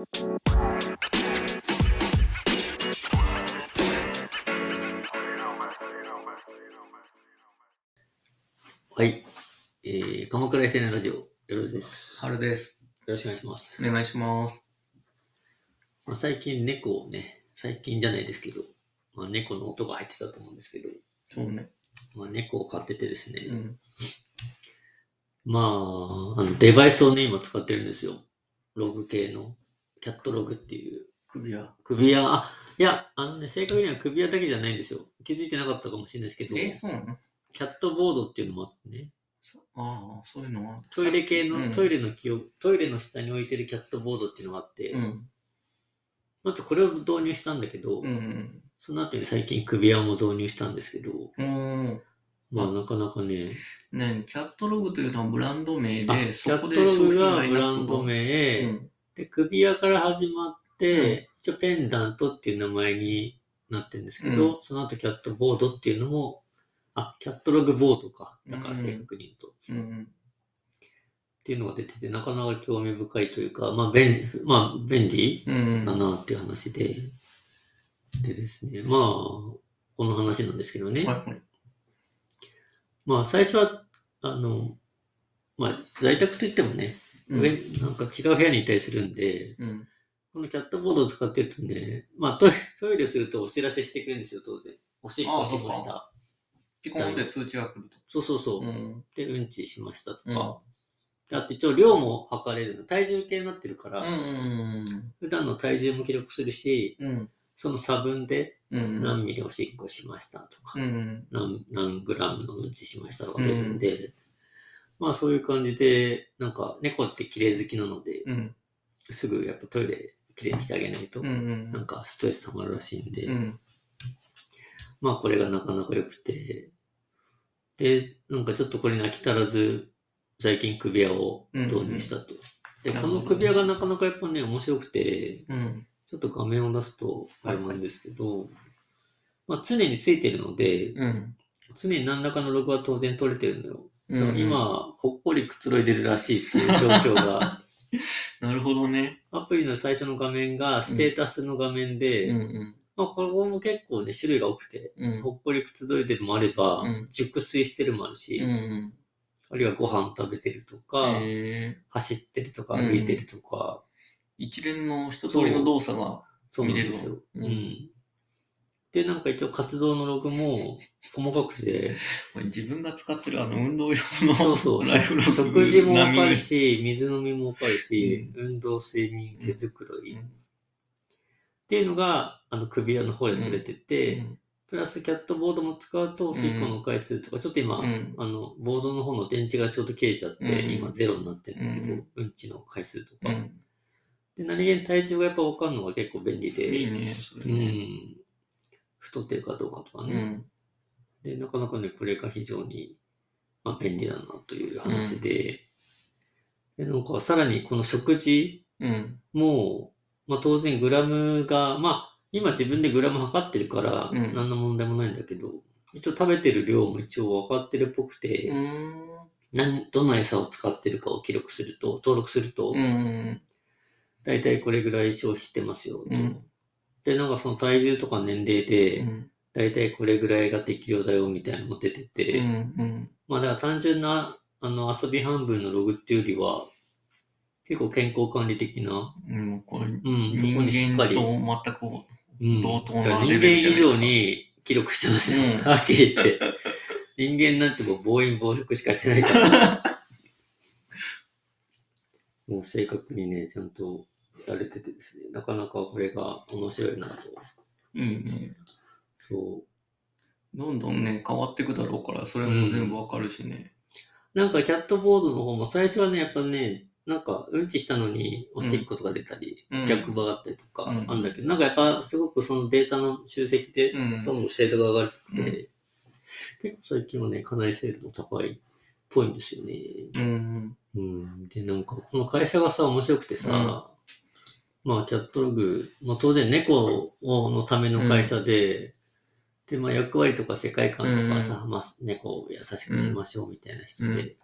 はい。えー、鎌倉 SN ラジオ、よろずです。よ春です。ろしくお願いします。お願いします。まあ、最近猫をね、最近じゃないですけど、まあ、猫の音が入ってたと思うんですけど、そうね。まあ、猫を飼っててですね、うん。まあ、あのデバイスをね、今使ってるんですよ。ログ系の、キャットログっていう。首輪。首輪、あ、いや、あのね、正確には首輪だけじゃないんですよ。気づいてなかったかもしれないですけど、え、そうなの？キャットボードっていうのもあってね、そああ、そういうのは。トイレ系の、うんトイレの気を、トイレの下に置いてるキャットボードっていうのがあって、うん。まずこれを導入したんだけど、うんうん。その後に最近首輪も導入したんですけど、うん。まあなかなかね、ねキャットログというのはブランド名あで、キャットそこで商品ラインブランド。名、うん。で、首輪から始まって、一応ペンダントっていう名前になってるんですけど、その後キャットボードっていうのも、あ、キャットログボードか。だから正確に言うと。うん。っていうのが出てて、なかなか興味深いというか、まあ便利、まあ便利うん。だなっていう話で、でですね、まあ、この話なんですけどね。はいはい。まあ最初は、あの、まあ在宅といってもね、うん上、なんか違う部屋にいたりするんで、うん。このキャットボードを使ってるとね、まあトイトイレするとお知らせしてくれるんですよ、当然。おしっこしましあた。基本で通知が来ると。そうそうそう。うん。で、うんちしましたとうんか。であと一応量も測れるの。体重計になってるから、うん。普段の体重も記録するし、うん。その差分でうん。何ミリおしっこしましたとか、うん。何何グラムのうんちしましたとか出るんで、まあそういう感じで、なんか猫って綺麗好きなので、うん。すぐやっぱトイレ綺麗にしてあげないと、うん。なんかストレス溜まるらしいんで、うん。まあこれがなかなか良くて、で、なんかちょっとこれに飽き足らず、最近首輪を導入したと。で、この首輪がなかなかやっぱね、面白くて、うん。ちょっと画面を出すとあれなんですけど、まあ常についてるので、うん。常に何らかのログは当然取れてるのよ。今、ほっこりくつろいでるらしいっていう状況が、なるほどね。アプリの最初の画面がステータスの画面で、うんうん。まあここも結構ね、種類が多くて、うん。ほっこりくつろいでるもあれば、うん熟睡してるもあるし、うん。あるいはご飯食べてるとか、えー、走ってるとか、うん歩いてるとか、一連の一通りの動作がそうなんですよ。見れるわうん。で、なんか一応活動のログも細かくて、自分が使ってるあの運動用のそうそう、ライフログ食事もわかるし、水飲みもわかるし、運動、睡眠、毛づくろい、にっていうのが、あの首輪の方で取れてて、うん。プラスキャットボードも使うと、おしっこの回数とか、ちょっと今、うん。あの、ボードの方の電池がちょうど切れちゃって、うん。今ゼロになってるんだけど、ううんん、ちの回数とか。うん。で、何気に体重がやっぱ分かるのが結構便利で、いいね、それうね。ん、太ってるかどうかとかね。うん。で、なかなかね、これが非常に、まあ、便利だなという話で、で、なんかさらにこの食事うん。も、まあ当然グラムが、まあ今自分でグラム測ってるからうん何の問題もないんだけど、一応食べてる量も一応分かってるっぽくて、うん。何どの餌を使ってるかを記録すると、登録すると、うん。だいたいこれぐらい消費してますよと。うん。で、なんかその体重とか年齢で、だいたいこれぐらいが適量だよみたいなのも出てて、うん。まあだから単純なあの遊び半分のログっていうよりは、結構健康管理的な、うん。これ、うん、ここにし人っかり、間と全く、うん、同等なレ間以ベルじゃないですか上に記録してますよ、うんはっきり言って。人間なんてもう暴飲暴食しかしてないから、もう正確にね、ちゃんとやれててですね、なかなかこれが面白いなと。いいね。そう。どんどんね、変わっていくだろうから、それも全部わかるしね。なんかキャットボードの方も最初はね、やっぱね、なんかうんちしたのにおしっことか出たり、うん逆場があったりとかうんあるんだけど、なんかやっぱすごくそのデータの集積でうん。どんどん精度が上がってきて、うん結構最近はね、かなり精度も高いっぽいんですよね。うん。うん。で、なんかこの会社がさ、面白くてさ、まあキャットログ、まあ当然猫をのための会社で、で、まあ役割とか世界観とかさ、まあ猫を優しくしましょうみたいな人で、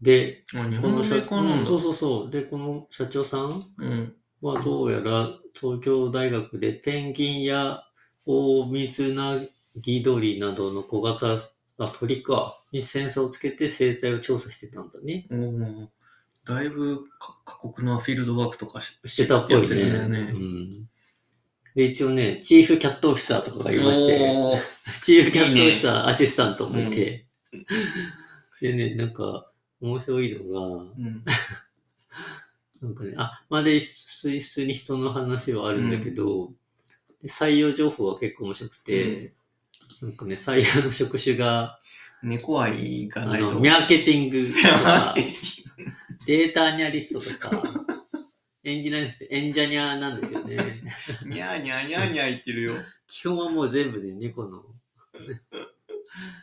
で、この社本のメーカーなんだ。うんそうそうそう。で、この社長さんうん。はどうやら東京大学でペンギンやオオミズナギドリなどの小型あ鳥かにセンサーをつけて生態を調査してたんだね。おーだいぶか過酷なフィールドワークとかししてたっぽいね。よねうん。で、一応ね、チーフキャットオフィサーとかがいまして、チーフキャットオフィサー、アシスタントもいて、でね、なんか、面白いのが、うん。なんかね、あ、まで、普通に人の話はあるんだけど、で採用情報が結構面白くて、なんかね、採用の職種が、猫愛があないと。の、ミャーケティングとか、データアニャリストとか、エンジニアじゃなくてエンジニアなんですよね。にゃーにゃーにゃーにゃー言ってるよ。基本はもう全部で猫の、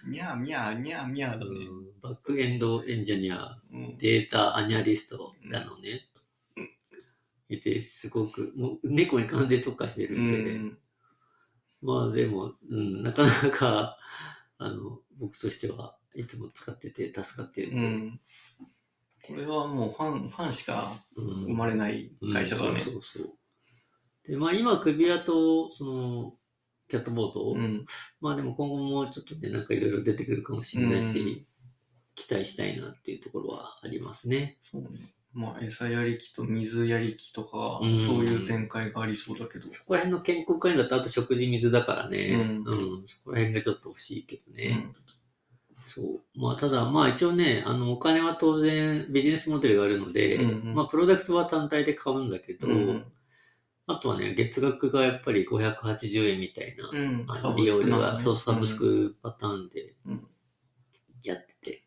にゃーにゃーにゃーにゃーだね。うんバックエンドエンジニア、うん。データアニャリストなのね。いて、すごく、もう猫に完全に特化してるうんで、ん。まあでも、うん、なかなか、あの、僕としてはいつも使ってて助かってるんで、うん。これはもうファン、ファンしかうん生まれない会社だねうん。そうそうそう。で、まあ今、クビアと、その、キャットボート、うん。まあでも今後もちょっとね、なんかいろいろ出てくるかもしれないし、うん期待したいなっていうところはありますね。そうね。まあ、餌やり機と水やり機とか、うんそういう展開がありそうだけど。そこら辺の健康管理だとあと食事水だからね、ううん、そこら辺がちょっと欲しいけどうね。ん。そう。まあ、ただ、まあ一応ね、あの、お金は当然ビジネスモデルがあるので、うんうんまあ、プロダクトは単体で買うんだけど、うん。あとはね、月額がやっぱり580円みたいな、うん。あの利用料が、ねそう、サブス。クパターンでうんやってて、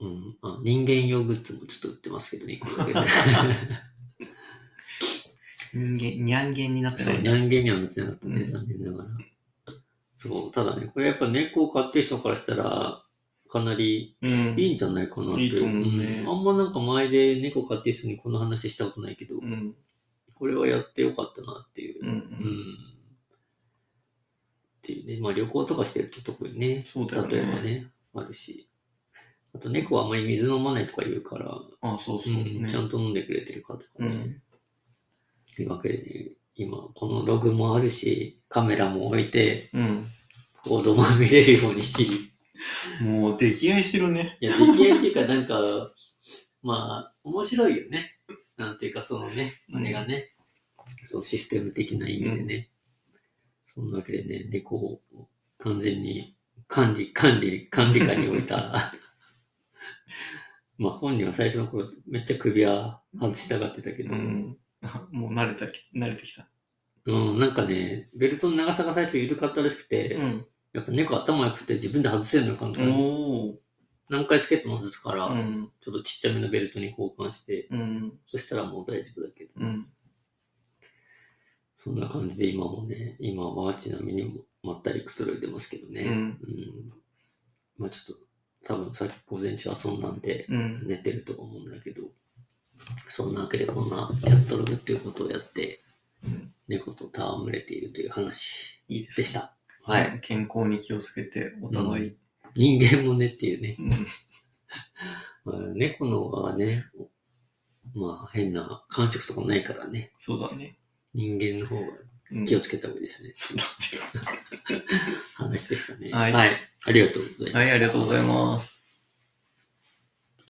うん、あ人間用グッズもちょっと売ってますけどね、これだけ 人間、にゃんげんになってそう、ない。人間にはなってなかったね、うん残念ながら。そう、ただね、これやっぱ猫を飼ってる人からしたら、かなりうん。いいんじゃないかなって。いいと思うねんあんまなんか前で猫飼ってる人にこの話したことないけど、うん。これはやってよかったなっていう。うんうんっていうね、まあ旅行とかしてると特にね、そうだよね。例えばね、あるし。あと猫はあんまり水飲まないとか言うから、あ、そうそう。うんねちゃんと飲んでくれてるかとかね。うん。というわけでね、今このログもあるし、カメラも置いて、うん。報道も見れるようにし、もう出来合いしてるね。いや、出来合いっていうかなんか、まあ、面白いよね。なんていうか、そのね、あれがね、そう、システム的な意味でね。そんなわけでね、猫を完全に管理、管理、管理下に置いた。まあ本人は最初の頃めっちゃ首輪外したがってたけど、うん。あ もう慣れたき、慣れてきた。うん、なんかね、ベルトの長さが最初緩かったらしくて、うん。やっぱ猫頭良くて自分で外せるのよ、簡単に。何回つけても外すから、うん。ちょっとちっちゃめのベルトに交換して、うん。そしたらもう大丈夫だけど、うん。そんな感じで今もね、今はちなみにもまったりくつろいでますけどね。うんうんまあちょっと、多分さっき午前中遊んだんで、うん。寝てると思うんだけど、そんなわけでこんなやっとるっていうことをやって、うん猫と戯れているという話いいでした。はい。。健康に気をつけて、お互い。人間もねっていうね。うん。まあ、猫の方がね、まあ変な感触とかないからね。そうだね。人間の方がうん気をつけた方がいいですね。そうだね。話でしたね。はいはい。ありがとうございます。はい、ありがとうございます。